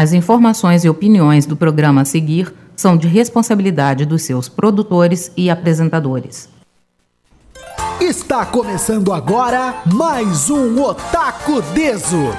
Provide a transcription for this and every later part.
As informações e opiniões do programa a seguir são de responsabilidade dos seus produtores e apresentadores. Está começando agora mais um Otaku Deso.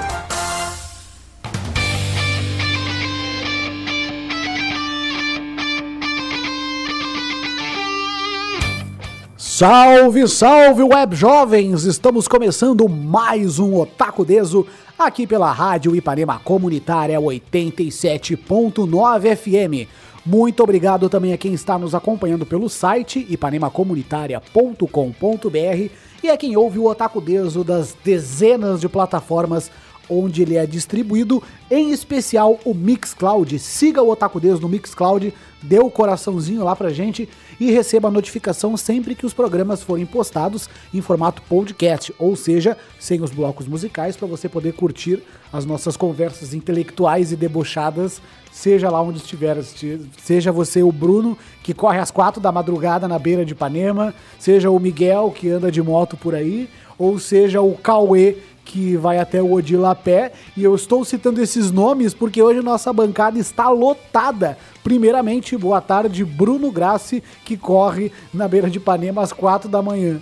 Salve, salve, web jovens! Estamos começando mais um Otaku Deso aqui pela Rádio Ipanema Comunitária 87.9 FM. Muito obrigado também a quem está nos acompanhando pelo site ipanemacomunitaria.com.br e a quem ouve o Otaku Deso das dezenas de plataformas onde ele é distribuído, em especial o Mixcloud. Siga o Otaku Deus no Mixcloud, dê o coraçãozinho lá pra gente e receba a notificação sempre que os programas forem postados em formato podcast, ou seja, sem os blocos musicais, para você poder curtir as nossas conversas intelectuais e debochadas, seja lá onde estiver. Seja você o Bruno, que corre às quatro da madrugada na beira de Ipanema, seja o Miguel, que anda de moto por aí, ou seja o Cauê, que vai até o Odila a pé. E eu estou citando esses nomes porque hoje nossa bancada está lotada. Primeiramente, boa tarde, Bruno Grassi, que corre na beira de Ipanema às quatro da manhã.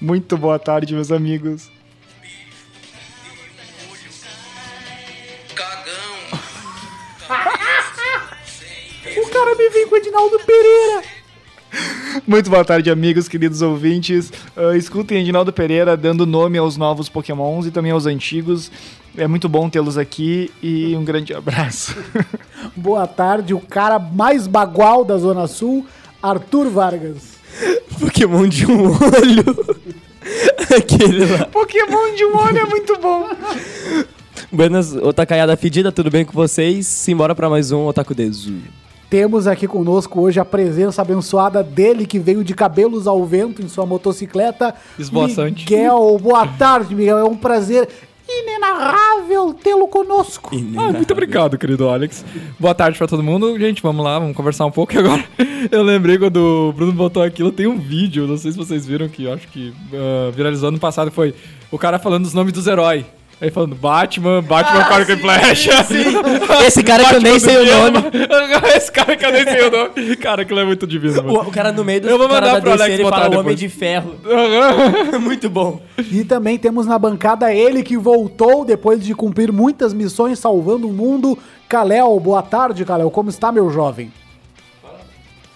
Muito boa tarde, meus amigos. o cara me vem com o Edinaldo Pereira. Muito boa tarde, amigos, queridos ouvintes. Uh, escutem Edinaldo Pereira dando nome aos novos Pokémons e também aos antigos. É muito bom tê-los aqui e um grande abraço. boa tarde, o cara mais bagual da Zona Sul, Arthur Vargas. Pokémon de um olho. Aquele lá. Pokémon de um olho é muito bom. Buenas, Otakaiada Fedida, tudo bem com vocês? Simbora para mais um Otaku Desu. Temos aqui conosco hoje a presença abençoada dele que veio de cabelos ao vento em sua motocicleta. Esboçante. Miguel, boa tarde, Miguel. É um prazer inenarrável tê-lo conosco. Ah, muito obrigado, querido Alex. Boa tarde para todo mundo. Gente, vamos lá, vamos conversar um pouco. E agora, eu lembrei quando o Bruno botou aquilo, tem um vídeo, não sei se vocês viram, que eu acho que uh, viralizou ano passado, foi o cara falando os nomes dos heróis. Aí falando Batman, Batman ah, com flecha. Sim. Esse cara que eu nem sei o nome. Esse cara que eu nem sei o nome. Cara, aquilo é muito divino. O, o, cara no meio do Eu vou mandar pro Alex ele fala depois. Homem de Ferro. muito bom. E também temos na bancada ele que voltou depois de cumprir muitas missões salvando o mundo. Kalel, boa tarde, Kalel. Como está, meu jovem?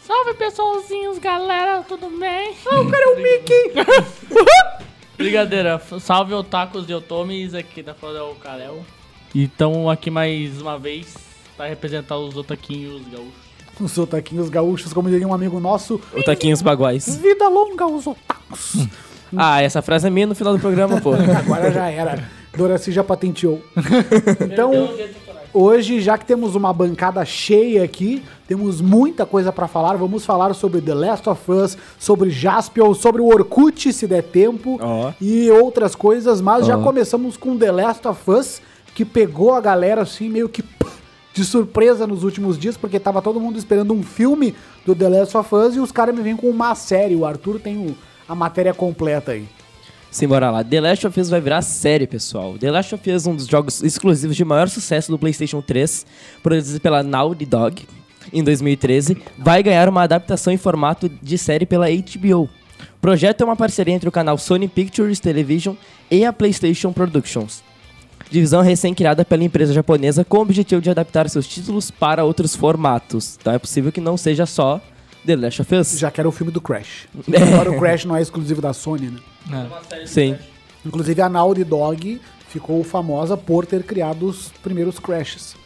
Salve, pessoalzinhos, galera. Tudo bem? Ah, o cara é o Mickey. Brincadeira, salve otakus de Otomis, aqui da Flora o Karel. E estamos aqui mais uma vez para representar os otaquinhos gaúchos. Os otaquinhos gaúchos, como diria um amigo nosso. Otaquinhos baguais. Vida longa os otakus. ah, essa frase é minha no final do programa, pô. Agora já era. Doraci já patenteou. então, Hoje, já que temos uma bancada cheia aqui, temos muita coisa para falar. Vamos falar sobre The Last of Us, sobre Jaspion, sobre o Orkut, se der tempo, oh. e outras coisas. Mas oh. já começamos com The Last of Us, que pegou a galera assim, meio que de surpresa nos últimos dias, porque tava todo mundo esperando um filme do The Last of Us e os caras me vêm com uma série. O Arthur tem o, a matéria completa aí. Simbora lá. The Last of Us vai virar série, pessoal. The Last of Us é um dos jogos exclusivos de maior sucesso do PlayStation 3, produzido pela Naughty Dog em 2013, vai ganhar uma adaptação em formato de série pela HBO. O projeto é uma parceria entre o canal Sony Pictures Television e a PlayStation Productions. Divisão recém-criada pela empresa japonesa com o objetivo de adaptar seus títulos para outros formatos. Então é possível que não seja só The Last of Us. Já que era o filme do Crash. Agora o Crash não é exclusivo da Sony, né? É. Sim. Inclusive a Naughty Dog ficou famosa por ter criado os primeiros Crashes.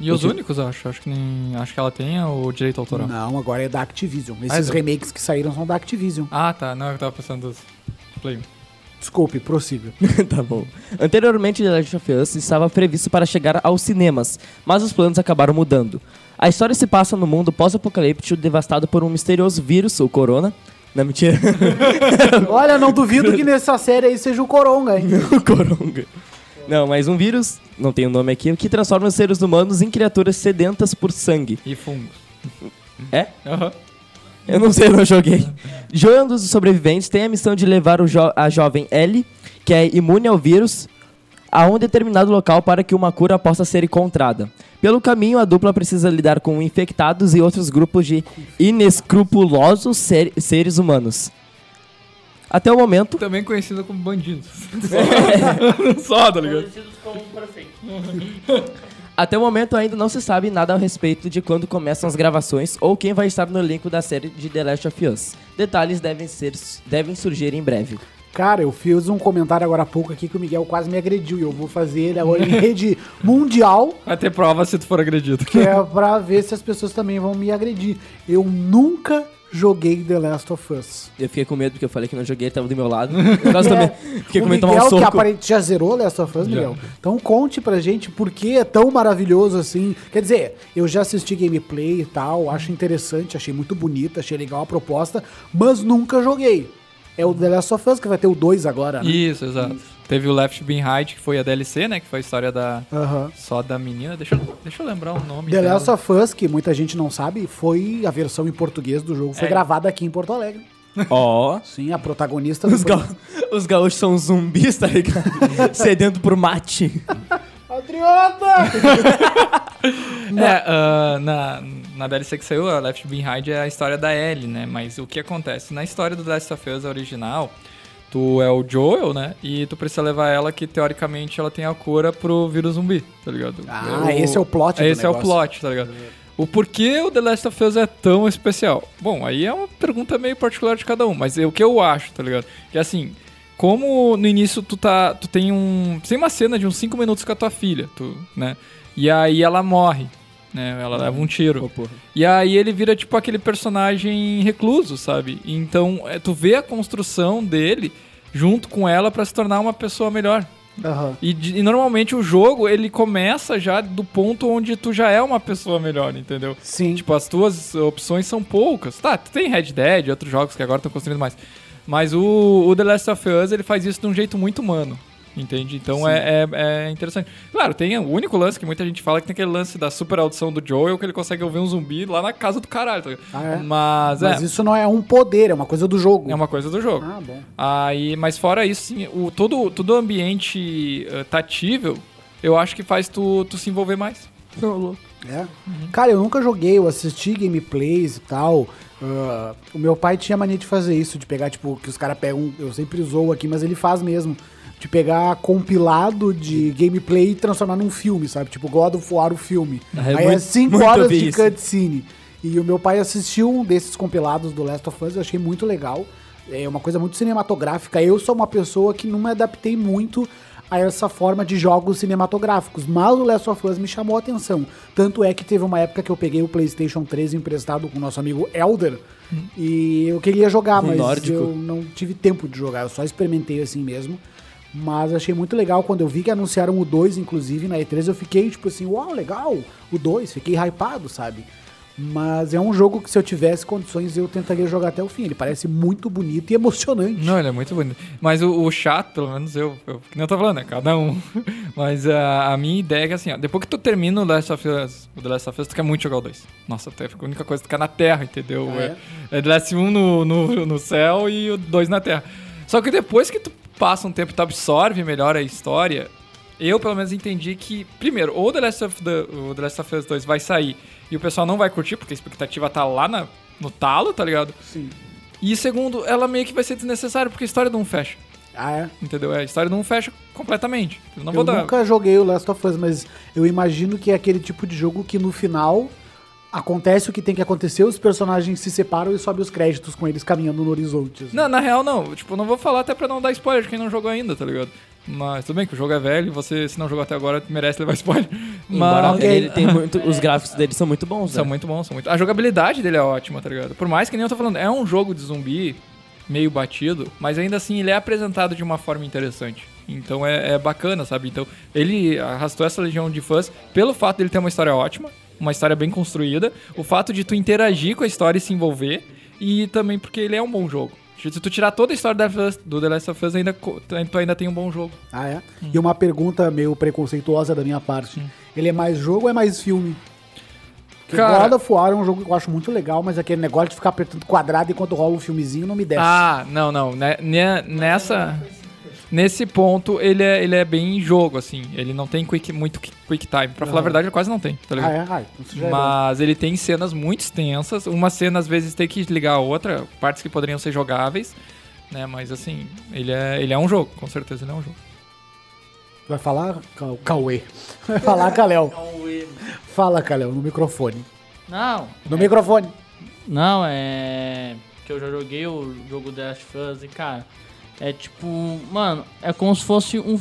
E os únicos, acho. Acho que, nem, acho que ela tem o direito autoral. Não, agora é da Activision. Esses ah, é remakes que saíram são da Activision. Ah, tá. Não, eu tava pensando dos Play. Desculpe, prossiga. tá bom. Anteriormente, The Last of Us estava previsto para chegar aos cinemas, mas os planos acabaram mudando. A história se passa no mundo pós-apocalíptico devastado por um misterioso vírus, o Corona, não, mentira. Olha, não duvido que nessa série aí seja o Coronga, hein? o Coronga. Não, mas um vírus, não tem o um nome aqui, que transforma os seres humanos em criaturas sedentas por sangue. E fungos. É? Aham. Uhum. Eu não sei, eu não joguei. Joel, um dos sobreviventes, tem a missão de levar jo a jovem Ellie, que é imune ao vírus, a um determinado local para que uma cura possa ser encontrada. Pelo caminho, a dupla precisa lidar com infectados e outros grupos de inescrupulosos ser- seres humanos. Até o momento, Também conhecido como bandidos. Só, tá ligado? Conhecidos como prefeito. Até o momento ainda não se sabe nada a respeito de quando começam as gravações ou quem vai estar no elenco da série de The Last of Us. Detalhes devem, ser, devem surgir em breve. Cara, eu fiz um comentário agora há pouco aqui que o Miguel quase me agrediu e eu vou fazer ele agora em rede mundial, Vai ter prova se tu for agredido. que é pra ver se as pessoas também vão me agredir. Eu nunca joguei The Last of Us. Eu fiquei com medo porque eu falei que não joguei, ele tava do meu lado. Eu quase também fiquei o com medo de tomar Miguel, um que soco. aparentemente já zerou Last of Us, Miguel. Então conte pra gente por que é tão maravilhoso assim. Quer dizer, eu já assisti gameplay e tal, acho interessante, achei muito bonita, achei legal a proposta, mas nunca joguei. É o The Last of Us que vai ter o 2 agora, né? Isso, exato. Teve o Left Behind, que foi a DLC, né? Que foi a história da. Aham. Só da menina. Deixa, eu- deixa eu lembrar o nome. The dela. Last of Us, que muita gente não sabe, foi a versão em português do jogo, foi É. gravada aqui em Porto Alegre. Ó. Sim, a protagonista do Os, ga os gaúchos são zumbis, tá ligado? Sedento por mate. Patriota! É, ah, na, na DLC que saiu, a Left Behind é a história da Ellie, né? Mas o que acontece? Na história do The Last of Us original, tu é o Joel, né? E tu precisa levar ela que, teoricamente, ela tem a cura pro vírus zumbi, tá ligado? Ah, esse é o plot do Esse é o plot, tá ligado? O porquê o The Last of Us é tão especial? Bom, aí é uma pergunta meio particular de cada um, mas é o que eu acho, tá ligado? Que assim, como no início tu tá. Tu tem um. Tem uma cena de uns 5 minutos com a tua filha, tu, né? E aí ela morre, né? Ela leva um tiro. E aí ele vira tipo aquele personagem recluso, sabe? Então é, tu vê a construção dele junto com ela pra se tornar uma pessoa melhor. Aham. E, e normalmente o jogo ele começa já do ponto onde tu já é uma pessoa melhor, entendeu? Sim. Tipo, as tuas opções são poucas. Tá, tu tem Red Dead, outros jogos que agora estão construindo mais. Mas o, o The Last of Us ele faz isso de um jeito muito humano. Entende? Então é, é, é interessante. Claro, tem o único lance que muita gente fala que tem aquele lance da super audição do Joel que ele consegue ouvir um zumbi lá na casa do caralho. tá? Ah, é? Mas, Mas é, isso não é um poder, é uma coisa do jogo. é uma coisa do jogo. Ah, bom. Aí, mas fora isso, sim, o, todo, todo o ambiente eh, tatível, eu acho que faz tu, tu se envolver mais. É. Cara, eu nunca joguei, eu assisti gameplays e tal. Ah, o meu pai tinha mania de fazer isso, de pegar, tipo, que os caras pegam. Eu sempre zoo aqui, mas ele faz mesmo. De pegar compilado de gameplay e transformar num filme, sabe? Tipo, God of War, o filme. Ah, é Aí é muito- 5 muito horas vi de isso. cutscene. E o meu pai assistiu um desses compilados do Last of Us, eu achei muito legal. É uma coisa muito cinematográfica. Eu sou uma pessoa que não me adaptei muito a essa forma de jogos cinematográficos, mas o Last of Us me chamou a atenção. Tanto é que teve uma época que eu peguei o PlayStation 3 emprestado com o nosso amigo Elder e eu queria jogar, O mas nórdico. eu não tive tempo de jogar, eu só experimentei assim mesmo. Mas achei muito legal quando eu vi que anunciaram o 2, inclusive, na E3, eu fiquei tipo assim, uau, legal, o 2, fiquei hypado, sabe? Mas é um jogo que se eu tivesse condições eu tentaria jogar até o fim. Ele parece muito bonito e emocionante. Não, ele é muito bonito. Mas o, o chato, pelo menos eu, eu que nem eu tô falando, é cada um. Mas a, a minha ideia é que assim, ó, depois que tu termina o Last of Us, o The Last of Us, tu quer muito jogar o 2. Nossa, até a única coisa que tu quer na Terra, entendeu? Ah, é, é The Last 1 no, no, no céu e o 2 na Terra. Só que depois que tu passa um tempo e tu absorve melhor a história, eu pelo menos entendi que, primeiro, ou The Last of, the, o The Last of Us 2 vai sair e o pessoal não vai curtir, porque a expectativa tá lá na- no talo, tá ligado? Sim. E segundo, ela meio que vai ser desnecessária, porque a história não fecha. Ah, é? Entendeu? A história não fecha completamente. Eu não eu vou dar. nunca joguei o Last of Us, mas eu imagino que é aquele tipo de jogo que no final acontece o que tem que acontecer, os personagens se separam e sobe os créditos com eles caminhando no horizonte. assim. Não, na real não. Tipo, não vou falar até pra não dar spoiler de quem não jogou ainda, tá ligado? Mas tudo bem que o jogo é velho você, se não jogou até agora, merece levar spoiler. Mas ele tem muito, os gráficos dele são muito bons, são né? muito bons, são muito. A jogabilidade dele é ótima, tá ligado? Por mais que nem eu tô falando, é um jogo de zumbi meio batido, mas ainda assim ele é apresentado de uma forma interessante. Então é, é bacana, sabe? Então ele arrastou essa legião de fãs pelo fato dele ter uma história ótima, uma história bem construída, o fato de tu interagir com a história e se envolver, e também porque ele é um bom jogo. Se tu tirar toda a história do The Last of Us, ainda, tu ainda tem um bom jogo. Ah, é? E uma pergunta meio preconceituosa da minha parte. Ele é mais jogo ou é mais filme? Cara- God of War é um jogo que eu acho muito legal, mas aquele negócio de ficar apertando quadrado enquanto rola um filmezinho não me desce. Ah, não, não. né- né- nessa. Nesse ponto ele é, ele é bem jogo, assim. Ele não tem quick, muito qui- quick time. Pra falar a Não. verdade, ele quase não tem, tá Ah, ligado? é? Ah, então isso já é bom. Mas ele tem cenas muito extensas. Uma cena, às vezes, tem que ligar a outra, partes que poderiam ser jogáveis. Né? Mas assim, ele é, ele é um jogo, com certeza ele é um jogo. Vai falar, Ca- Cauê. Vai falar, Caléu. Fala, Caléu, no microfone. Não, No microfone. não, é. Que eu já joguei o jogo The Last of Us e, cara, é tipo. Mano, é como se fosse um.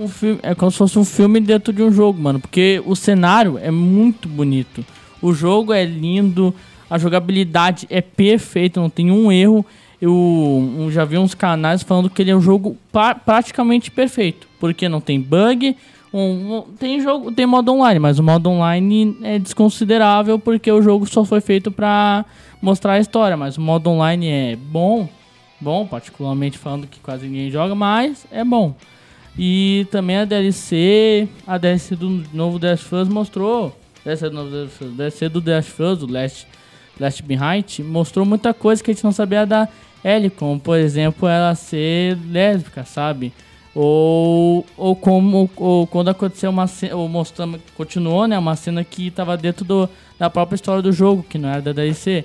Um filme, é como se fosse um filme dentro de um jogo, mano. Porque o cenário é muito bonito. O jogo é lindo, a jogabilidade é perfeita, não tem um erro. Eu, já vi uns canais falando que ele é um jogo pa- praticamente perfeito. Porque não tem bug. um- tem jogo, tem modo online, mas o modo online é desconsiderável porque o jogo só foi feito pra mostrar a história. Mas o modo online é bom, bom, particularmente falando que quase ninguém joga, mas é bom. E também a DLC, a DLC do novo of Us mostrou, DLC do, novo DLC do The Last of Us, o Last, Last Behind, mostrou muita coisa que a gente não sabia da Ellie, como por exemplo ela ser lésbica, sabe? Ou, ou como ou quando aconteceu uma cena, ou mostrando, continuou, né, uma cena que tava dentro do, da própria história do jogo, que não era da DLC.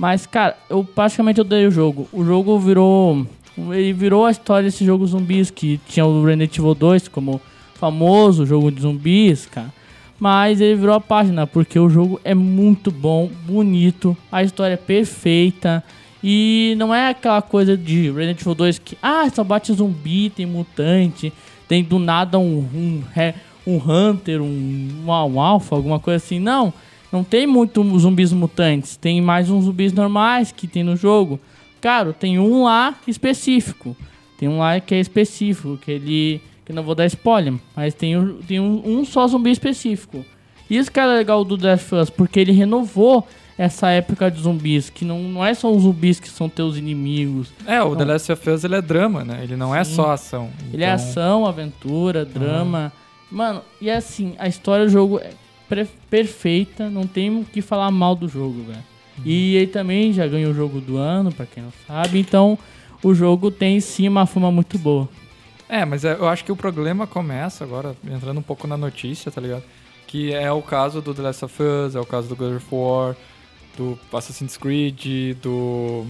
Mas, cara, eu praticamente odeio o jogo. O jogo virou. Ele virou a história desse jogo zumbis que tinha o Resident Evil 2 como famoso jogo de zumbis, cara. Mas ele virou a página, porque o jogo é muito bom, bonito, a história é perfeita. E não é aquela coisa de Resident Evil 2 que, ah, só bate zumbi, tem mutante, tem do nada um, um, re- um Hunter, um, um, um Alpha, alguma coisa assim. Não, não tem muito zumbis mutantes, tem mais uns zumbis normais que tem no jogo. Cara, tem um lá específico. Tem um lá que é específico, que ele. que não vou dar spoiler, mas tem, um- tem um, um só zumbi específico. Isso que é legal do Death of Us, porque ele renovou essa época de zumbis, que não, não é só os zumbis que são teus inimigos. É, o Não. The Last of Us ele é drama, né? Ele não é Sim. só ação. Ele é Então, ação, aventura, drama. Mano, e assim, a história do jogo é perfeita, não tem o que falar mal do jogo, velho. E ele também já ganhou o jogo do ano, pra quem não sabe, então o jogo tem sim uma fama muito boa. É, mas é- eu acho que o problema começa agora, entrando um pouco na notícia, tá ligado? Que é o caso do The Last of Us, é o caso do God of War, do Assassin's Creed, do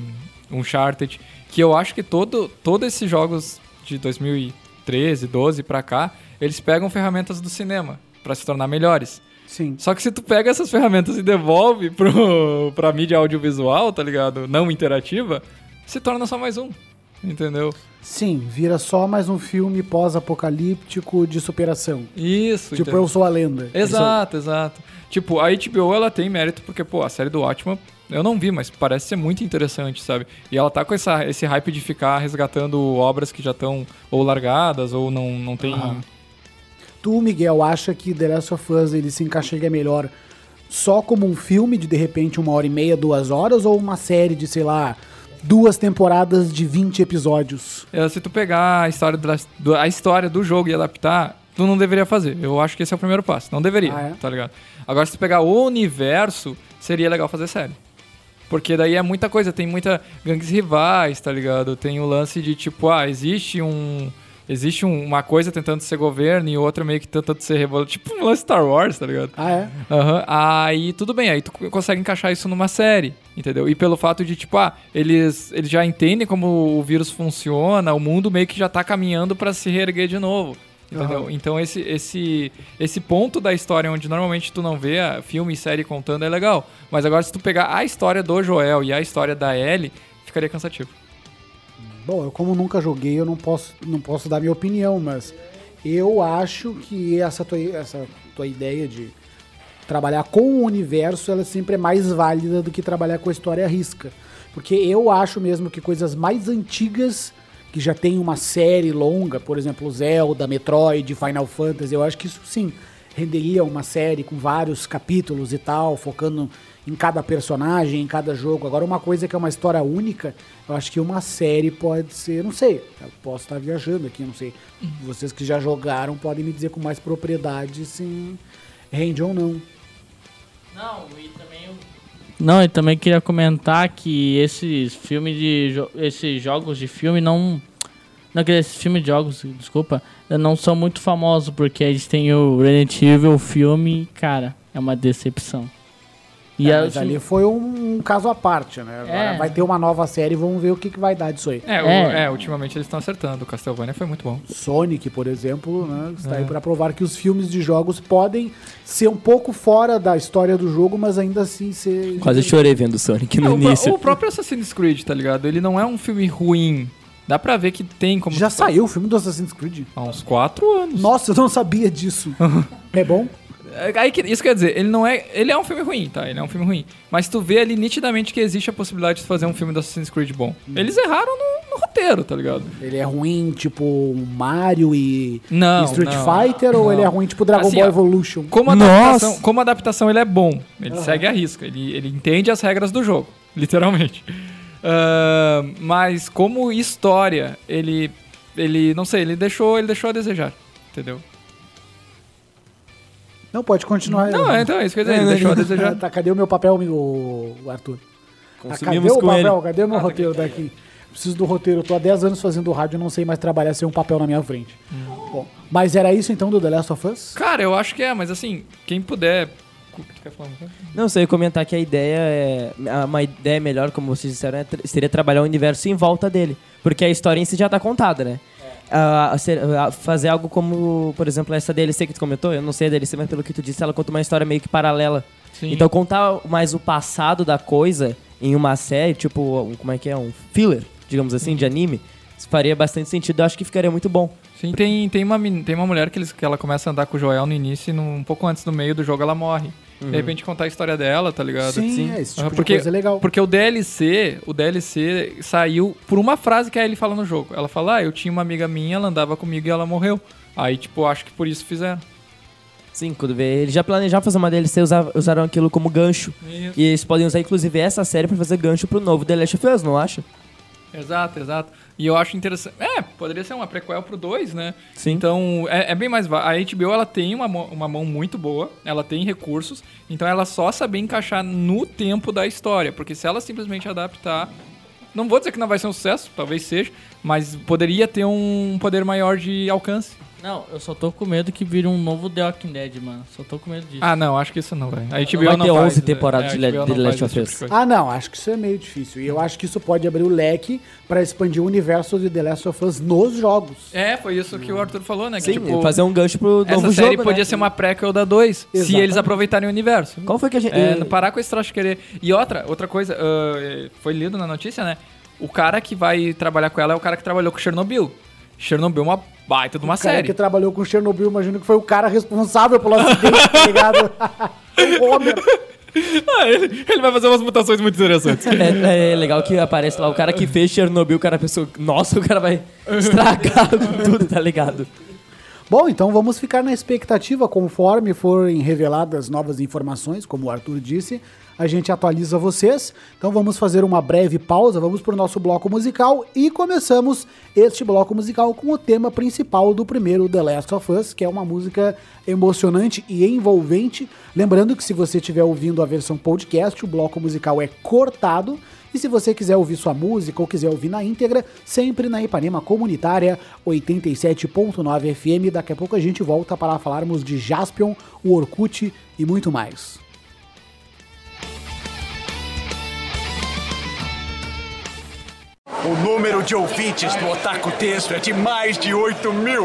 Uncharted, que eu acho que todo, todos esses jogos de 2013, 12 pra cá, eles pegam ferramentas do cinema pra se tornar melhores. Sim. Só que se tu pega essas ferramentas e devolve pro, pra mídia audiovisual, tá ligado? Não interativa, se torna só mais um. Entendeu? Sim, vira só mais um filme pós-apocalíptico de superação. Isso. Tipo, entendeu? eu sou a lenda. Exato, exato. Tipo, a HBO ela tem mérito porque, pô, a série do Watchmen eu não vi, mas parece ser muito interessante, sabe? E ela tá com essa, esse hype de ficar resgatando obras que já estão ou largadas ou não, não tem. Aham. Tu, Miguel, acha que The Last of Us ele se encaixaria melhor só como um filme de de repente uma hora e meia, duas horas, ou uma série de, sei lá, duas temporadas de 20 episódios? É, Se tu pegar a história, do, a história do jogo e adaptar, tu não deveria fazer. Eu acho que esse é o primeiro passo. Não deveria, Ah, é? tá ligado? Agora, se tu pegar o universo, seria legal fazer série. Porque daí é muita coisa, tem muita gangues rivais, tá ligado? Tem o lance de tipo, ah, existe um. Existe um- uma coisa tentando ser governo e outra meio que tentando ser revolução. Tipo um Star Wars, tá ligado? Ah, é? Aham, Aí tudo bem, aí tu consegue encaixar isso numa série, entendeu? E pelo fato de, tipo, ah, eles, eles já entendem como o vírus funciona, o mundo meio que já tá caminhando pra se reerguer de novo. Entendeu? Aham. Então esse, esse, esse ponto da história onde normalmente tu não vê a filme e série contando é legal. Mas agora se tu pegar a história do Joel e a história da Ellie, ficaria cansativo. Bom, eu como nunca joguei, eu não posso, não posso dar minha opinião, mas eu acho que essa tua, essa tua ideia de trabalhar com o universo, ela sempre é mais válida do que trabalhar com a história à risca. Porque eu acho mesmo que coisas mais antigas, que já tem uma série longa, por exemplo, Zelda, Metroid, Final Fantasy, eu acho que isso sim renderia uma série com vários capítulos e tal, focando em cada personagem, em cada jogo. Agora, uma coisa que é uma história única, eu acho que uma série pode ser, não sei, eu posso estar viajando aqui, não sei. Vocês que já jogaram podem me dizer com mais propriedade se rende ou não. Não, e também eu... Não, e também queria comentar que esses filmes de jo- esses jogos de filme não Não, que esses filmes de jogos, desculpa, não são muito famosos, porque eles têm o Resident Evil, o filme, cara, é uma decepção. E É, mas ali foi um, caso à parte, né? Agora É. vai ter uma nova série, vamos ver o que, que vai dar disso aí. É, o- É. é, ultimamente eles estão acertando. O Castlevania foi muito bom. Sonic, por exemplo, né, está É. aí para provar que os filmes de jogos podem ser um pouco fora da história do jogo, mas ainda assim ser. Quase chorei vendo o Sonic É, no o, início. o próprio Assassin's Creed, tá ligado? Ele não é um filme ruim. Dá pra ver que tem como. Já saiu o filme do Assassin's Creed? Há uns quatro anos. Nossa, eu não sabia disso. é bom? Aí, que- isso quer dizer, ele não é. Ele é um filme ruim, tá? Ele é um filme ruim. Mas tu vê ali nitidamente que existe a possibilidade de fazer um filme do Assassin's Creed bom. Eles erraram no, no roteiro, tá ligado? Ele é ruim, tipo Mario e, Não, e Street não, Fighter, ou não. ele é ruim, tipo Dragon Assim, Ball Evolution? Como Nossa! adaptação, como adaptação ele é bom. Ele segue a risca. Ele, ele entende as regras do jogo, literalmente. Ah, mas como história, ele. Ele. Não sei, ele deixou, ele deixou a desejar. Entendeu? Não, pode continuar. Não, é, então é isso que eu ia dizer, ele deixou a desejar. tá, cadê o meu papel, o, o Arthur? Ah, cadê Consumimos o com ele. papel? Cadê o meu roteiro daqui? Preciso do roteiro. Eu tô há 10 anos fazendo rádio e não sei mais trabalhar sem um papel na minha frente. Bom, mas era isso então do The Last of Us? Cara, eu acho que é, mas assim, quem puder. Não sei comentar que a ideia é. a- Uma ideia melhor, como vocês disseram, é seria trabalhar o universo em volta dele. Porque a história em si já tá contada, né? Ah, ser- ah, fazer algo como, por exemplo, essa DLC que tu comentou, eu não sei a DLC, mas pelo que tu disse, ela conta uma história meio que paralela. Sim. Então contar mais o passado da coisa em uma série, tipo, um- como é que é? Um filler, digamos assim, de anime, faria bastante sentido. Eu acho que ficaria muito bom. Sim, tem, tem, uma, tem uma mulher que, eles, que ela começa a andar com o Joel no início e um pouco antes do meio do jogo ela morre. De repente contar a história dela, tá ligado? Sim, é, esse tipo de porque, coisa é legal. Porque o DLC, o DLC saiu por uma frase que a Ellie fala no jogo. Ela fala, ah, eu tinha uma amiga minha, ela andava comigo e ela morreu. Aí, tipo, acho que por isso fizeram. Sim, quando vê, eles já planejaram fazer uma DLC, usa- usaram aquilo como gancho. Isso. E eles podem usar, inclusive, essa série pra fazer gancho pro novo The Last of Us, não acha? Exato, exato. E eu acho interessante. É, poderia ser uma prequel pro 2, né? Sim. Então, é, é bem mais. A HBO ela tem uma, uma mão muito boa, ela tem recursos, então ela só saber encaixar no tempo da história. Porque se ela simplesmente adaptar. Não vou dizer que não vai ser um sucesso, talvez seja, mas poderia ter um poder maior de alcance. Não, eu só tô com medo que vire um novo The Walking Dead, mano. Só tô com medo disso. Ah, não, acho que isso não vai. A HBO Vai não ter faz, 11 é, temporadas é, de Le- de não Last faz of tipo Us. coisa. Ah, não, acho que isso é meio difícil. E eu acho que isso pode abrir o leque pra expandir o universo de The Last of Us nos jogos. É, foi isso que o Arthur falou, né? Que, Sim, tipo, fazer um gancho pro essa novo série jogo, podia né? ser uma prequel da 2, se Exatamente. eles aproveitarem o universo. Qual foi que a gente... É, parar com esse troço de querer. E outra, outra coisa, ah, foi lido na notícia, né? O cara que vai trabalhar com ela é o cara que trabalhou com Chernobyl. Chernobyl é uma baita de uma o cara série. que trabalhou com Chernobyl, imagino que foi o cara responsável pelo acidente, tá ligado? o Homer. Ah, ele, ele vai fazer umas mutações muito interessantes. É, é legal que aparece lá o cara que fez Chernobyl, o cara pensou, nossa, o cara vai estragar tudo, tá ligado? Bom, então vamos ficar na expectativa conforme forem reveladas novas informações, como o Arthur disse. A gente atualiza vocês. Então vamos fazer uma breve pausa, vamos para o nosso bloco musical e começamos este bloco musical com o tema principal do primeiro The Last of Us, que é uma música emocionante e envolvente. Lembrando que se você estiver ouvindo a versão podcast, o bloco musical é cortado. E se você quiser ouvir sua música ou quiser ouvir na íntegra, sempre na Ipanema Comunitária 87.9 FM. Daqui a pouco a gente volta para falarmos de Jaspion, o Orkut e muito mais. O número de ouvintes do Otaku Texto é de mais de 8 mil.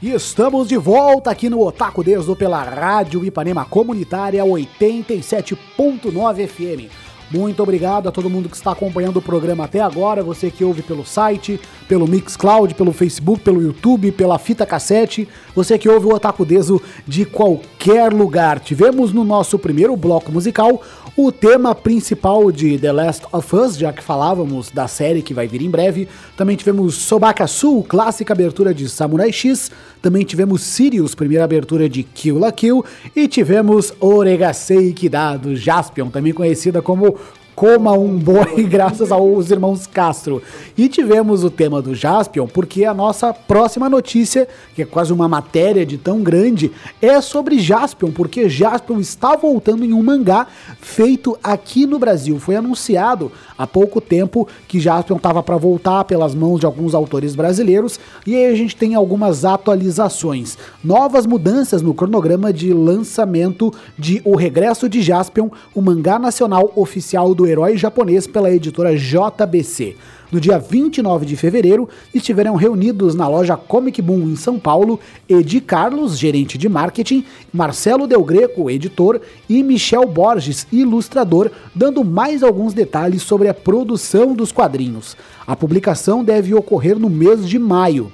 E estamos de volta aqui no Otaku Desdo pela Rádio Ipanema Comunitária 87.9 FM. Muito obrigado a todo mundo que está acompanhando o programa até agora, você que ouve pelo site, pelo Mixcloud, pelo Facebook, pelo YouTube, pela fita cassete, você que ouve o Otaku Deso de qualquer lugar. Tivemos no nosso primeiro bloco musical o tema principal de The Last of Us, já que falávamos da série que vai vir em breve. Também tivemos Sobaka Sul, clássica abertura de Samurai X. Também tivemos Sirius, primeira abertura de Kill la Kill. E tivemos Oregasei Kida, do Jaspion, também conhecida como Coma um boi, graças aos irmãos Castro. E tivemos o tema do Jaspion, porque a nossa próxima notícia, que é quase uma matéria de tão grande, é sobre Jaspion, porque Jaspion está voltando em um mangá feito aqui no Brasil. Foi anunciado há pouco tempo que Jaspion estava para voltar pelas mãos de alguns autores brasileiros, e aí a gente tem algumas atualizações. Novas mudanças no cronograma de lançamento de O Regresso de Jaspion, o mangá nacional oficial do herói japonês pela editora JBC. No dia 29 de fevereiro, estiveram reunidos na loja Comic Boom em São Paulo Edi Carlos, gerente de marketing, Marcelo Del Greco, editor, e Michel Borges, ilustrador, dando mais alguns detalhes sobre a produção dos quadrinhos. A publicação deve ocorrer no mês de maio.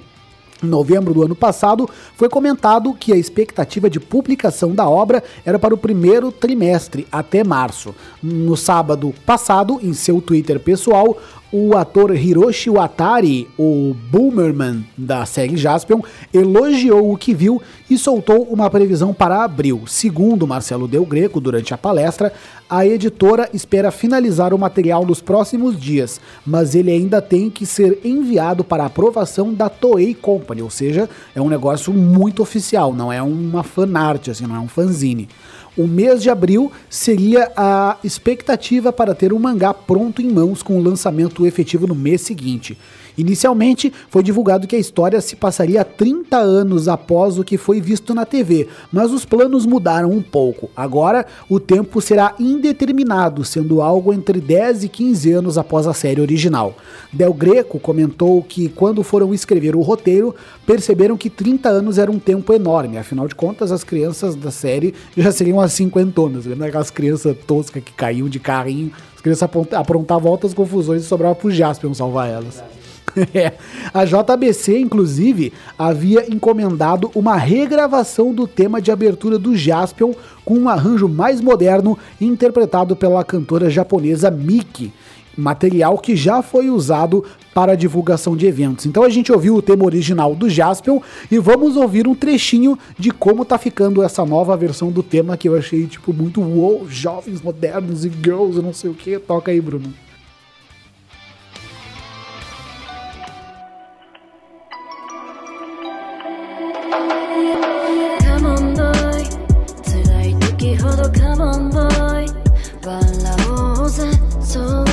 Em novembro do ano passado, foi comentado que a expectativa de publicação da obra era para o primeiro trimestre, até março. No sábado passado, em seu Twitter pessoal, o ator Hiroshi Watari, o Boomerman da série Jaspion, elogiou o que viu e soltou uma previsão para abril. Segundo Marcelo Del Greco, durante a palestra, a editora espera finalizar o material nos próximos dias, mas ele ainda tem que ser enviado para aprovação da Toei Company, ou seja, é um negócio muito oficial, não é uma fanart, assim, não é um fanzine. O mês de abril seria a expectativa para ter o mangá pronto em mãos com o lançamento efetivo no mês seguinte. Inicialmente, foi divulgado que a história se passaria 30 anos após o que foi visto na TV, mas os planos mudaram um pouco. Agora, o tempo será indeterminado, sendo algo entre 10 e 15 anos após a série original. Del Greco comentou que, quando foram escrever o roteiro, perceberam que 30 anos era um tempo enorme, afinal de contas, as crianças da série já seriam as cinquentonas. Lembra aquelas crianças toscas que caíam de carrinho? As crianças aprontavam altas confusões e sobrava pro Jaspion salvar elas. É. A JBC, inclusive, havia encomendado uma regravação do tema de abertura do Jaspion com um arranjo mais moderno interpretado pela cantora japonesa Miki. Material que já foi usado para divulgação de eventos. Então a gente ouviu o tema original do Jaspion e vamos ouvir um trechinho de como tá ficando essa nova versão do tema que eu achei tipo muito wow, jovens modernos e girls e não sei o que. Toca aí, Bruno. soul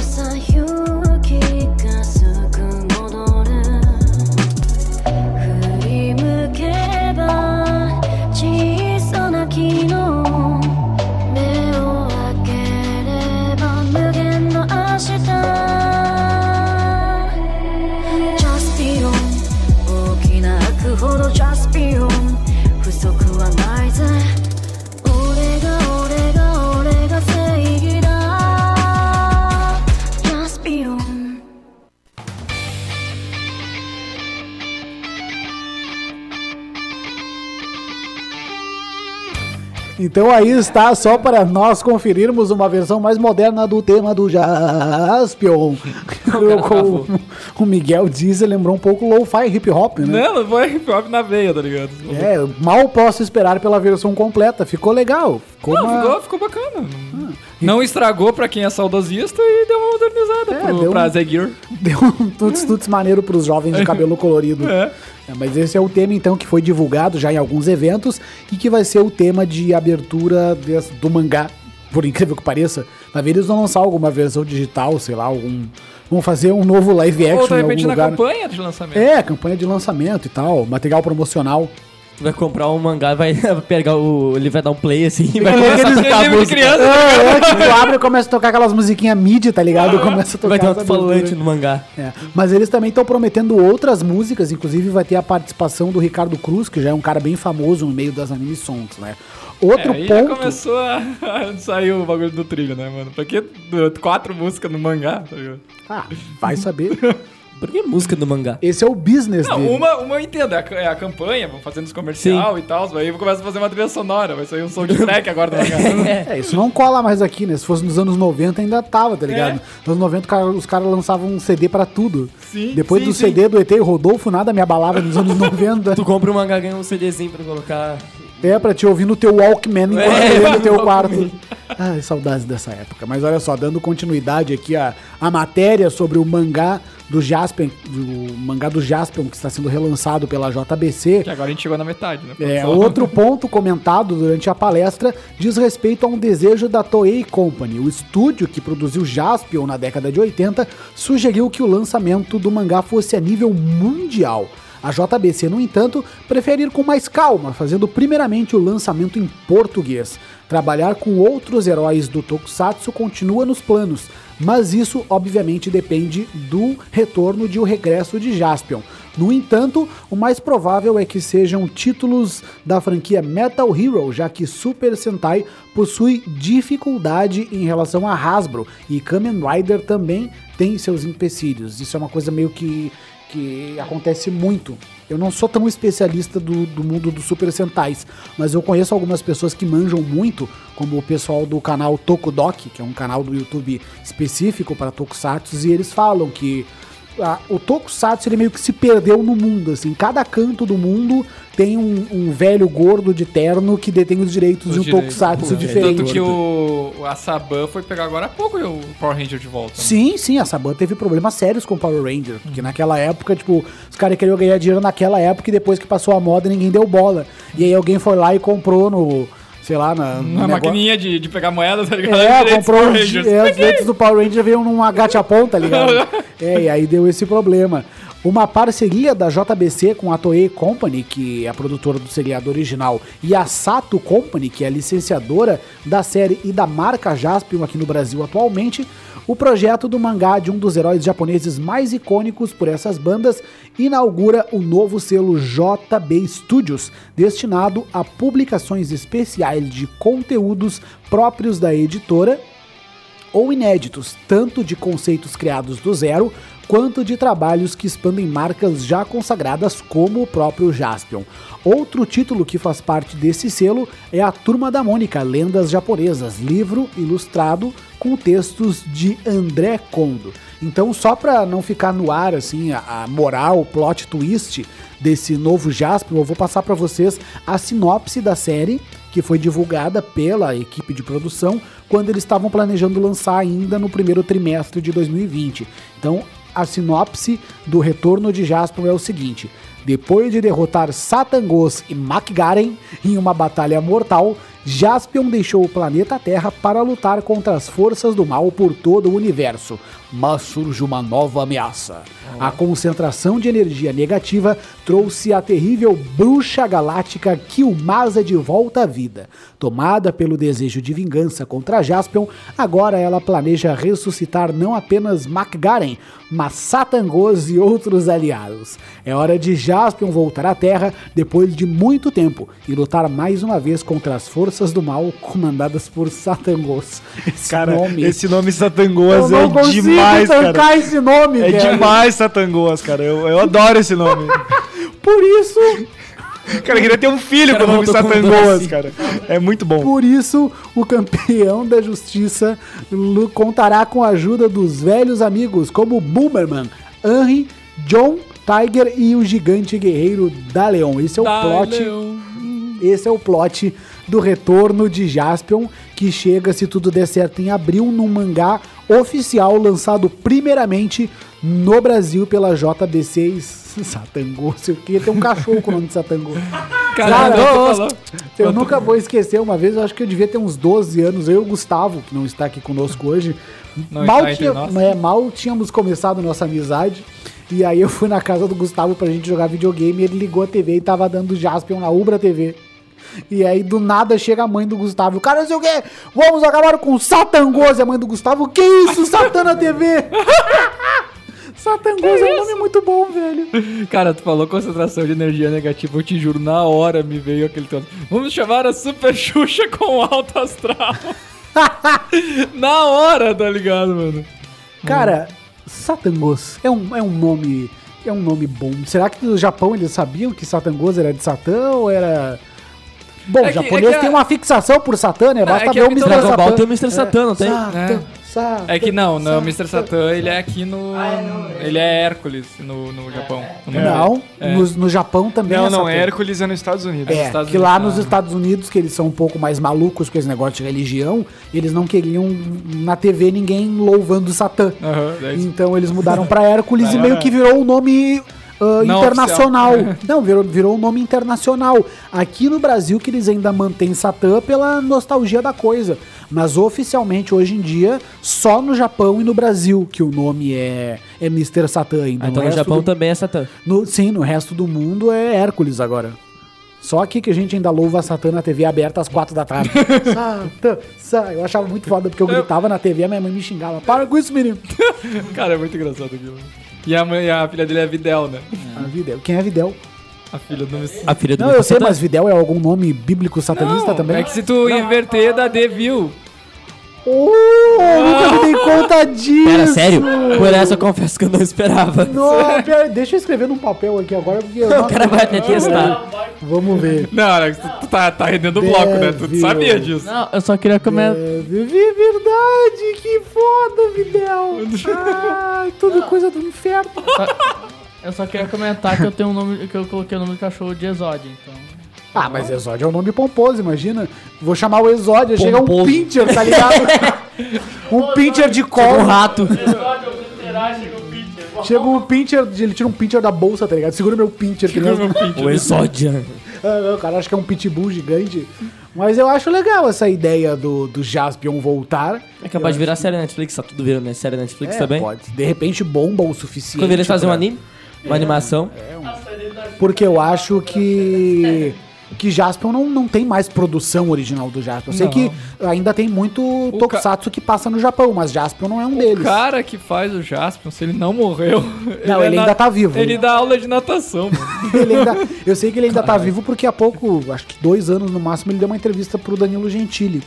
Então aí está, só para nós conferirmos uma versão mais moderna do tema do Jaspion. Como o Miguel diz, ele lembrou um pouco lo-fi hip hop, né? Não, não foi hip hop na veia, tá ligado? É, mal posso esperar pela versão completa. Ficou legal. Ficou Não, uma- ficou, ficou bacana. Não estragou pra quem é saudosista e deu uma modernizada É, pro, deu pra um- Zegir. Deu um tuts-tuts maneiro pros jovens de cabelo colorido. É. É, mas esse é o tema, então, que foi divulgado já em alguns eventos e que vai ser o tema de abertura desse- do mangá, por incrível que pareça. Vai ver, eles vão lançar alguma versão digital, sei lá, algum. Vão fazer um novo live action Ou de em repente algum na lugar. campanha de lançamento. É, campanha de lançamento e tal, material promocional. Tu vai comprar um mangá, vai pegar o. Ele vai dar um play assim vai É, começar aqueles- a tocar a livro de música. criança. É, é, tipo, tu abre e começa a tocar aquelas musiquinhas mid, tá ligado? Começa a tocar Vai ter um abertura. no mangá. É, mas eles também estão prometendo outras músicas, inclusive vai ter a participação do Ricardo Cruz, que já é um cara bem famoso no meio das anime songs, né? Outro É, aí já ponto. começou a, a sair o bagulho do trilho, né, mano? Pra que quatro músicas no mangá? Tá ligado? Ah, vai saber. Por que música do mangá? Esse é o business Não, dele. uma, uma eu entendo, é a, é a campanha, vão fazendo os comercial e tal, aí começa a fazer uma trilha sonora, vai sair um soundtrack agora do mangá. É, isso não cola mais aqui, né? Se fosse nos anos 90 ainda tava, tá ligado? É. Nos anos 90 cara- os caras lançavam um CD pra tudo. Sim, Depois sim, do sim. CD do ET Rodolfo, nada me abalava nos anos 90. Tu compra um mangá, ganha um CDzinho pra colocar É, pra te ouvir no teu Walkman enquanto é, no teu quarto. Ai, saudades dessa época. Mas olha só, dando continuidade aqui a, a matéria sobre o mangá do Jasper, do mangá do Jasper, que está sendo relançado pela JBC. Que agora a gente chegou na metade, né? É, outro ponto comentado durante a palestra diz respeito a um desejo da Toei Company. O estúdio que produziu Jaspion na década de 80 sugeriu que o lançamento do mangá fosse a nível mundial. A JBC, no entanto, prefere ir com mais calma, fazendo primeiramente o lançamento em português. Trabalhar com outros heróis do Tokusatsu continua nos planos, mas isso obviamente depende do retorno de O Regresso de Jaspion. No entanto, o mais provável é que sejam títulos da franquia Metal Hero, já que Super Sentai possui dificuldade em relação a Hasbro e Kamen Rider também tem seus empecilhos. Isso é uma coisa meio que, que acontece muito. Eu não sou tão especialista do, do mundo dos Super Sentais, mas eu conheço algumas pessoas que manjam muito, como o pessoal do canal Tokudok, que é um canal do YouTube específico para Tokusatsu, e eles falam que a- o Tokusatsu ele meio que se perdeu no mundo, assim, cada canto do mundo tem um, um velho gordo de terno que detém os direitos Os de um direitos. Tokusatsu É. diferente. Tanto que o, a Saban foi pegar agora há pouco o Power Ranger de volta. né? Sim, sim, a Saban teve problemas sérios com o Power Ranger. Porque naquela época, tipo, os caras queriam ganhar dinheiro naquela época e depois que passou a moda ninguém deu bola. E aí alguém foi lá e comprou no. Sei lá, na. Uma negócio- maquininha de, de pegar moeda, tá ligado? É, comprou os, é, os direitos do Power Ranger veio num agachapon, tá ligado? É, e aí deu esse problema. Uma parceria da JBC com a Toei Company, que é a produtora do seriado original, e a Sato Company, que é a licenciadora da série e da marca Jaspion aqui no Brasil atualmente, o projeto do mangá de um dos heróis japoneses mais icônicos por essas bandas inaugura o novo selo JB Studios, destinado a publicações especiais de conteúdos próprios da editora ou inéditos, tanto de conceitos criados do zero, quanto de trabalhos que expandem marcas já consagradas como o próprio Jaspion. Outro título que faz parte desse selo é A Turma da Mônica, Lendas Japonesas, livro ilustrado com textos de André Kondo. Então, só para não ficar no ar assim a, moral, o plot twist desse novo Jaspion, eu vou passar para vocês a sinopse da série que foi divulgada pela equipe de produção quando eles estavam planejando lançar ainda no primeiro trimestre de 2020. Então, a sinopse do retorno de Jaspion é o seguinte: depois de derrotar Satangos e Makgaren em uma batalha mortal, Jaspion deixou o planeta Terra para lutar contra as forças do mal por todo o universo. Mas surge uma nova ameaça. A concentração de energia negativa trouxe a terrível bruxa galáctica Kilmasa de volta à vida. Tomada pelo desejo de vingança contra Jaspion, agora ela planeja ressuscitar não apenas Makgaren, mas Satangos e outros aliados. É hora de Jaspion voltar à Terra depois de muito tempo e lutar mais uma vez contra as forças do mal comandadas por Satangos. Esse Cara, nome. esse nome é consigo demais, tancar cara. esse nome, É velho. demais Satangoas, cara. Eu, eu adoro esse nome. Por isso, Cara, eu queria ter um filho com Cara, o nome voltou com Satangoas, doce. cara. É muito bom. por isso, o campeão da justiça lu- contará com a ajuda dos velhos amigos como Boomerman, Henry, John, Tiger e o gigante guerreiro Daleon. Esse é o plot. Esse é o plot do retorno de Jaspion, que chega, se tudo der certo, em abril, num mangá oficial lançado primeiramente no Brasil pela JBC Satangô. Eu queria ter um cachorro com o nome de Satangô. Cara, falou. eu nunca vou esquecer uma vez, eu acho que eu devia ter uns 12 anos, eu e o Gustavo, que não está aqui conosco hoje, Não mal, tinha- é, mal tínhamos começado nossa amizade, e aí eu fui na casa do Gustavo pra gente jogar videogame, ele ligou a TV e tava dando Jaspion na Ubra TV. E aí, do nada, chega a mãe do Gustavo. Cara, não sei o quê. Vamos acabar com Satangoso. E a mãe do Gustavo, que isso? Satã na TV. Satangoso é um nome muito bom, velho. Cara, tu falou concentração de energia negativa, eu te juro, na hora me veio aquele tanto. Vamos chamar a Super Xuxa com alto astral. na hora, tá ligado, mano? Cara, Satangos é um, é um nome. É um nome bom. Será que no Japão eles sabiam que Satangos era de Satã ou era. Bom, É o que- japonês é que a- tem uma fixação por Satã, né? Basta é que ver o Mr. Dragon Ball Satã. tem o Mr. Satan, não tem? Satã, É. Satan. É que não, no Satan. Mr. Satan ele é aqui no. Ele é Hércules no, no Japão. No Não. É. no, no Japão também Não, é não, Satan. Hércules é nos Estados Unidos. É, Estados que lá Unidos, nos ah. Estados Unidos, que eles são um pouco mais malucos com esse negócio de religião, eles não queriam na TV ninguém louvando Satã. Então eles mudaram pra Hércules e meio que virou o nome Não internacional. Não, virou, virou um nome internacional. Aqui no Brasil que eles ainda mantêm Satã pela nostalgia da coisa. Mas oficialmente, hoje em dia, só no Japão e no Brasil que o nome é, é Mr. Satã ainda. Ah, então no resto Japão do- também é Satã. no- sim, no resto do mundo é Hércules agora. Só aqui que a gente ainda louva Satã na TV aberta às quatro da tarde. Satã, Satã. Eu achava muito foda, porque eu gritava na TV e a minha mãe me xingava. Para com isso, menino. Cara, é muito engraçado aquilo. E a, mãe, a filha dele é Videl, né? A Videl. Quem é Videl? A filha do. A filha do Não, eu sei, mas Videl é algum nome bíblico satanista também? É que se tu inverter, dá Devil. Oh, nunca me dei conta disso. Pera, sério? Por essa eu confesso que eu não esperava. Não, pera, deixa eu escrever num papel aqui agora, porque eu O cara vai até testar. Vamos ver. Não, Alex, tu, tu tá, tá rendendo o bloco, né? Tu sabia disso. Não, eu só queria comentar. É, vi- verdade, que foda, Videl. Ai, tudo coisa do inferno. Eu só queria comentar que eu tenho um nome. que eu coloquei o nome do cachorro de Exódio, então. Ah, mas Exódio é um nome pomposo, imagina. Vou chamar o Exódio, chega um pincher, tá ligado? um pincher de Um cola. rato. Exódio chega o Peter. Chega um pincher, ele tira um pincher da bolsa, tá ligado? Segura meu pincher. Que nem os- O Exódia. Ah, o cara acha que é um pitbull gigante. Mas eu acho legal essa ideia do, do Jaspion voltar. É capaz de virar série Netflix, tá tudo virando né? série Netflix É, também. pode. De repente bomba o suficiente. Quando eles fazem um pra- anime, uma animação. Porque eu acho que. Que Jaspion não, não tem mais produção original do Jaspion. Eu sei Não. que ainda tem muito Tokusatsu que passa no Japão, mas Jaspion não é um O deles. cara que faz o Jaspion, se ele não morreu. Não, ele é ainda tá vivo. Ele dá aula de natação, mano. Ele ainda- eu sei que ele ainda tá vivo porque há pouco, acho que dois anos no máximo, ele deu uma entrevista pro Danilo Gentili.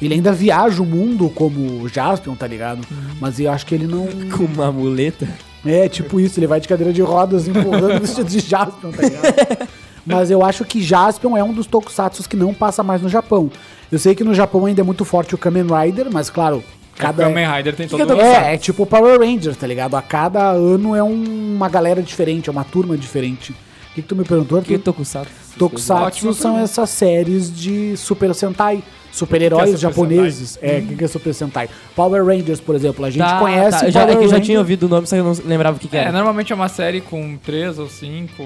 Ele ainda viaja o mundo como Jaspion, tá ligado? Mas eu acho que ele não. Com uma muleta. É, tipo isso, ele vai de cadeira de rodas empurrando vestido de Jaspion, tá ligado? Mas eu acho que Jaspion é um dos tokusatsus que não passa mais no Japão. Eu sei que no Japão ainda é muito forte o Kamen Rider, mas claro, Cada... cada. Kamen Rider tem que todo É, é tipo Power Rangers, tá ligado? A cada ano é um- uma galera diferente, é uma turma diferente. O que, que tu me perguntou? O que? Tokusatsu? Tokusatsu são essas séries de Super Sentai, super-heróis Que é japoneses. É, o que, que é Super Sentai? Power Rangers, por exemplo, a gente Tá, conhece tá. Eu já, Power é que eu já tinha ouvido o nome, só que eu não lembrava o que, que É, era. normalmente é uma série com três ou cinco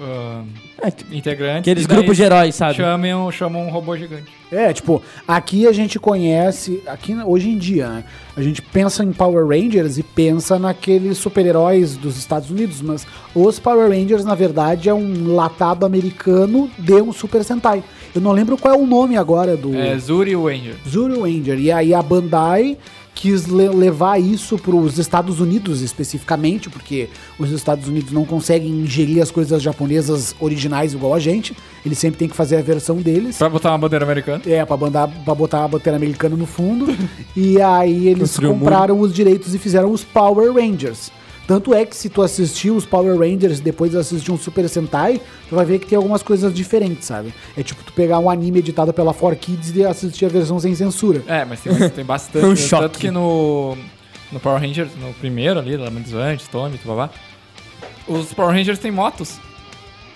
ah, É, tipo, integrantes. Aqueles grupos de heróis, sabe? Chamam, chamam um robô gigante. É, tipo, aqui a gente conhece, aqui hoje em dia, né? A gente pensa em Power Rangers e pensa naqueles super-heróis dos Estados Unidos, mas os Power Rangers, na verdade, é um latado americano de um Super Sentai. Eu não lembro qual é o nome agora do É Zuri Ranger. Zuru Ranger. E aí a Bandai quis le- levar isso para os Estados Unidos especificamente, porque os Estados Unidos não conseguem ingerir as coisas japonesas originais igual a gente. Eles sempre têm que fazer a versão deles. Pra botar uma bandeira americana. É, pra botar a bandeira americana no fundo. e aí eles mundo. compraram os direitos e fizeram os Power Rangers. Tanto é que se tu assistir os Power Rangers e depois assistir um Super Sentai, tu vai ver que tem algumas coisas diferentes, sabe? É tipo tu pegar um anime editado pela 4Kids e assistir a versão sem censura. É, mas tem, tem bastante. Um né? choque. Tanto que no, no Power Rangers, no primeiro ali, Lamentos Antes, Tommy, babá, os Power Rangers têm motos.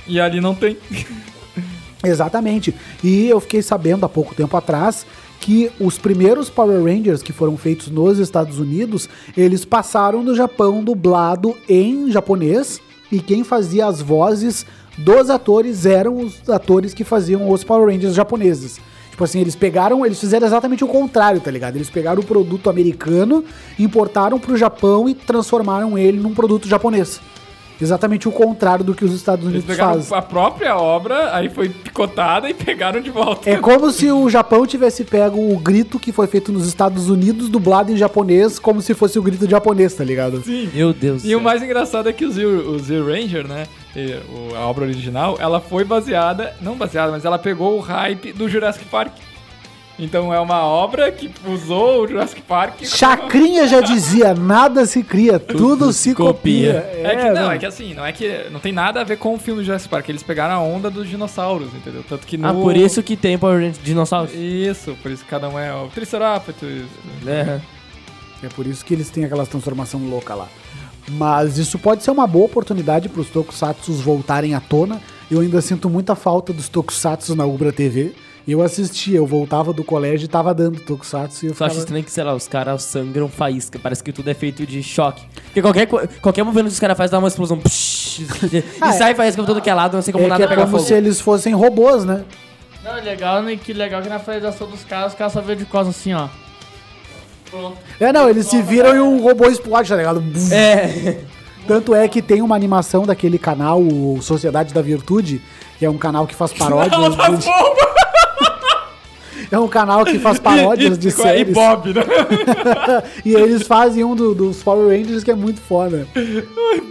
E ali não tem. Exatamente. E eu fiquei sabendo há pouco tempo atrás que os primeiros Power Rangers que foram feitos nos Estados Unidos, eles passaram no Japão dublado em japonês e quem fazia as vozes dos atores eram os atores que faziam os Power Rangers japoneses. Tipo assim, eles pegaram, eles fizeram exatamente o contrário, tá ligado? Eles pegaram o produto americano, importaram pro Japão e transformaram ele num produto japonês. Exatamente o contrário do que os Estados Eles Unidos pegaram fazem. a própria obra, aí foi picotada e pegaram de volta. É como se o Japão tivesse pego o grito que foi feito nos Estados Unidos, dublado em japonês, como se fosse o grito japonês, tá ligado? Sim. Meu Deus. E o céu. mais engraçado é que o Zero, o Zero Ranger, né? o- a obra original, ela foi baseada, não baseada, mas ela pegou o hype do Jurassic Park. Então é uma obra que usou o Jurassic Park. Chacrinha já dizia, nada se cria, tudo se copia. É, que não, né? é que assim, não é que não tem nada a ver com o filme Jurassic Park. Eles pegaram a onda dos dinossauros, entendeu? Tanto que no Ah, por isso que tem Power Rangers dinossauros. Isso, por isso que cada um é o Triceratops. É. É por isso que eles têm aquelas transformação louca lá. Mas isso pode ser uma boa oportunidade para os tokusatsu voltarem à tona. Eu ainda sinto muita falta dos tokusatsu na Ubra TV. Eu assistia, eu voltava do colégio e tava dando tokusatsu e eu Só acho ficava... estranho que, sei lá, os caras sangram faísca. Parece que tudo é feito de choque. Porque qualquer, co- qualquer movimento que os caras fazem dá uma explosão. Psh, e Ah, é. sai faísca pra todo que é lado, não sei como É que nada é pega como fogo. se eles fossem robôs, né? Não, é legal, né? Que legal que na finalização dos caras, os caras só vê de costas assim, ó. Pronto. É, não, eles se viram e o robô explode, tá ligado? É. Tanto é que tem uma animação daquele canal, o Sociedade da Virtude, que é um canal que faz paródias. de... É um canal que faz paródias de E séries. Bob, né? E eles fazem um do- dos Power Rangers que é muito foda.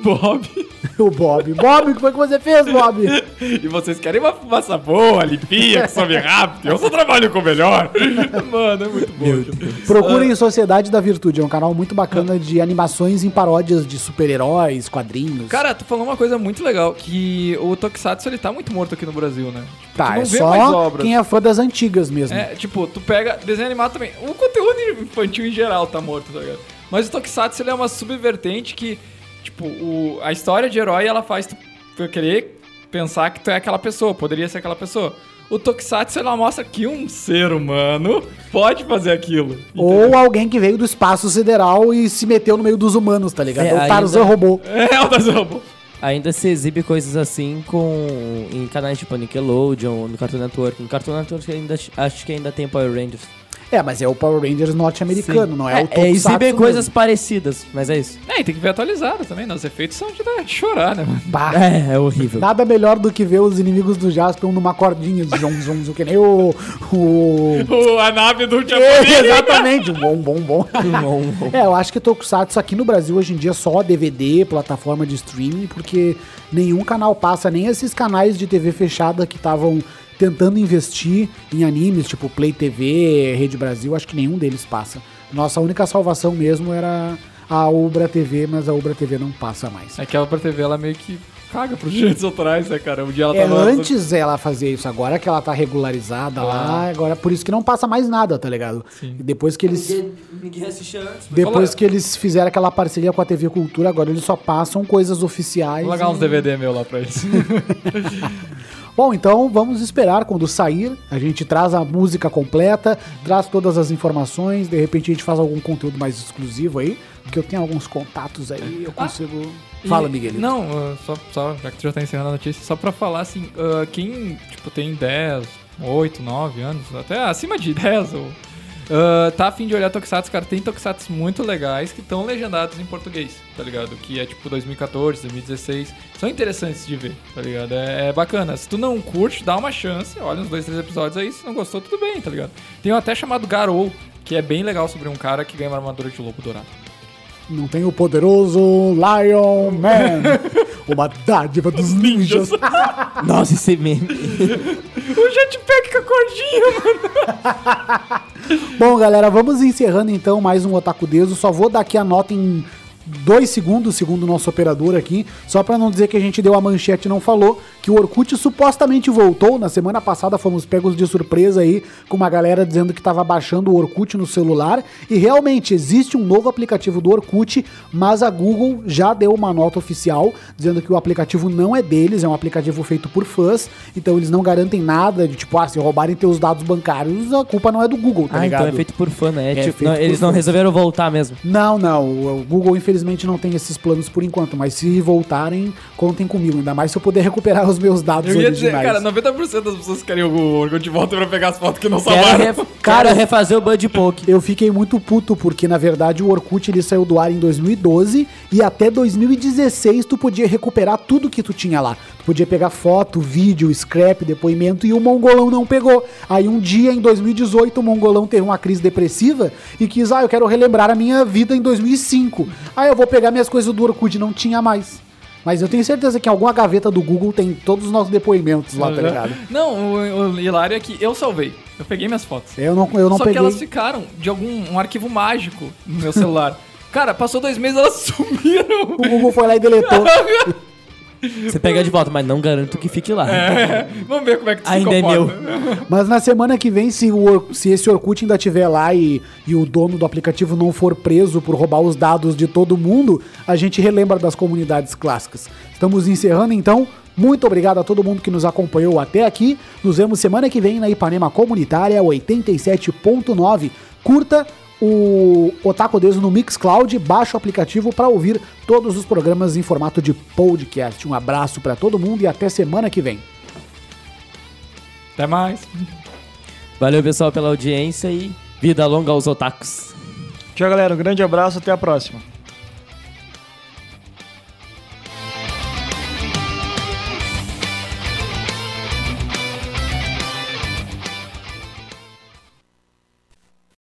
Bob. O Bob. Bob, o que foi que você fez, Bob? E vocês querem uma fumaça boa, limpinha, que sobe rápido? Eu só trabalho com o melhor. Mano, é muito bom. Procurem Sociedade da Virtude. É um canal muito bacana de animações em paródias de super-heróis, quadrinhos. Cara, tu falou uma coisa muito legal, que o Tokusatsu, ele tá muito morto aqui no Brasil, né? Tipo, tá, é só quem é fã das antigas mesmo. É, tipo, tu pega desenho animado também. O conteúdo infantil em geral tá morto, tá ligado? Mas o Tokusatsu ele é uma subvertente que, tipo, o, a história de herói ela faz tu, tu querer pensar que tu é aquela pessoa, poderia ser aquela pessoa. O Tokusatsu ela mostra que um ser humano pode fazer aquilo. Ou alguém que veio do espaço sideral e se meteu no meio dos humanos, tá ligado? É, o Tarzan ainda- robô. É, o Tarzan robô. Ainda se exibe coisas assim com em canais tipo Nickelodeon, no Cartoon Network. No Cartoon Network ainda acho que ainda tem Power Rangers. É, mas é o Power Rangers norte-americano, não é, o Tokusatsu exibem coisas mesmo. parecidas, mas é isso. É, e tem que ver atualizado também, né? Os efeitos são de, dar- de chorar, né, mano? Bah, É, é horrível. Nada melhor do que ver os inimigos do Jaspion numa cordinha de zum zum, que nem o... o... O, a nave do É, Chapolin. exatamente, bom, bom, bom. É, eu acho que Tokusatsu aqui no Brasil hoje em dia é só DVD, plataforma de streaming, porque nenhum canal passa, nem esses canais de TV fechada que estavam tentando investir em animes, tipo Play TV, Rede Brasil, acho que nenhum deles passa. Nossa única salvação mesmo era a Ubra TV, mas a Ubra TV não passa mais. É que a Ubra TV, ela meio que caga pros direitos autorais, né, cara? Um dia ela É, tava... antes ela fazia isso, agora que ela tá regularizada lá, agora por isso que não passa mais nada, tá ligado? Sim. E depois que eles Ninguém assistia antes. Depois que eles fizeram aquela parceria com a TV Cultura, agora eles só passam coisas oficiais. Vou largar e- uns DVD meu lá pra eles. Bom, então vamos esperar quando sair. A gente traz a música completa, traz todas as informações. De repente a gente faz algum conteúdo mais exclusivo aí. Porque eu tenho alguns contatos aí, eu consigo. Fala, E- Miguel. Não, uh, só, só, já que tu já tá encerrando a notícia, só pra falar assim, uh, quem, tipo, tem 10, 8, 9 anos, até acima de 10, ou, uh, tá afim de olhar Tokusatsu, cara, tem Tokusatsu muito legais que estão legendados em português, tá ligado? Que é tipo 2014, 2016, são interessantes de ver, tá ligado? É, é bacana. Se tu não curte, dá uma chance, olha uns dois, três episódios aí, se não gostou, tudo bem, tá ligado? Tem um até chamado Garou, que é bem legal sobre um cara que ganha uma armadura de lobo dourado. Não tem o poderoso Lion Man. uma dádiva dos ninjas. Nossa, esse meme. O jetpack com a cordinha, mano! Bom, galera, vamos encerrando então mais um Otaku Deso. Só vou dar aqui a nota em dois segundos, segundo o nosso operador aqui, só pra não dizer que a gente deu a manchete e não falou, que o Orkut supostamente voltou. Na semana passada fomos pegos de surpresa aí com uma galera dizendo que tava baixando o Orkut no celular. E realmente existe um novo aplicativo do Orkut, mas a Google já deu uma nota oficial dizendo que o aplicativo não é deles, é um aplicativo feito por fãs, então eles não garantem nada de tipo, ah, se roubarem teus dados bancários, a culpa não é do Google, tá ah, ligado? então é feito por fã, né? É Tipo, não, eles não fã. resolveram voltar mesmo. Não, não. O Google, infelizmente, não tem esses planos por enquanto. Mas se voltarem, contem comigo. Ainda mais se eu puder recuperar os meus dados Eu ia dizer, originais. cara, 90% das pessoas querem o Orkut de volta pra pegar as fotos que não Quero, salvaram. ref- Cara- refazer o Bud Poke. Eu fiquei muito puto porque, na verdade, o Orkut ele saiu do ar em 2012 e até 2016 tu podia recuperar tudo que tu tinha lá. Podia pegar foto, vídeo, scrap, depoimento e o Mongolão não pegou. Aí um dia, em 2018, o Mongolão teve uma crise depressiva e quis, ah, eu quero relembrar a minha vida em 2005. Aí eu vou pegar minhas coisas do Orkut, não tinha mais. Mas eu tenho certeza que em alguma gaveta do Google tem todos os nossos depoimentos lá, tá ligado? Não, o, o hilário é que eu salvei. Eu peguei minhas fotos. Eu não, eu não Só peguei. que elas ficaram de algum um arquivo mágico no meu celular. Cara, passou dois meses elas sumiram. O Google foi lá e deletou. Você pega de volta, mas não garanto que fique lá. Vamos ver como é que tu Ainda se é comporta. Mas na semana que vem, se, o se esse Orkut ainda estiver lá e, e o dono do aplicativo não for preso por roubar os dados de todo mundo, a gente relembra das comunidades clássicas. Estamos encerrando então. Muito obrigado a todo mundo que nos acompanhou até aqui. Nos vemos semana que vem na Ipanema Comunitária 87.9. Curta o Otaku Deso no Mixcloud, baixa o aplicativo para ouvir todos os programas em formato de podcast. Um abraço para todo mundo e até semana que vem. Até mais. Valeu, pessoal, pela audiência e vida longa aos otakus. Tchau, galera. Um grande abraço. Até a próxima.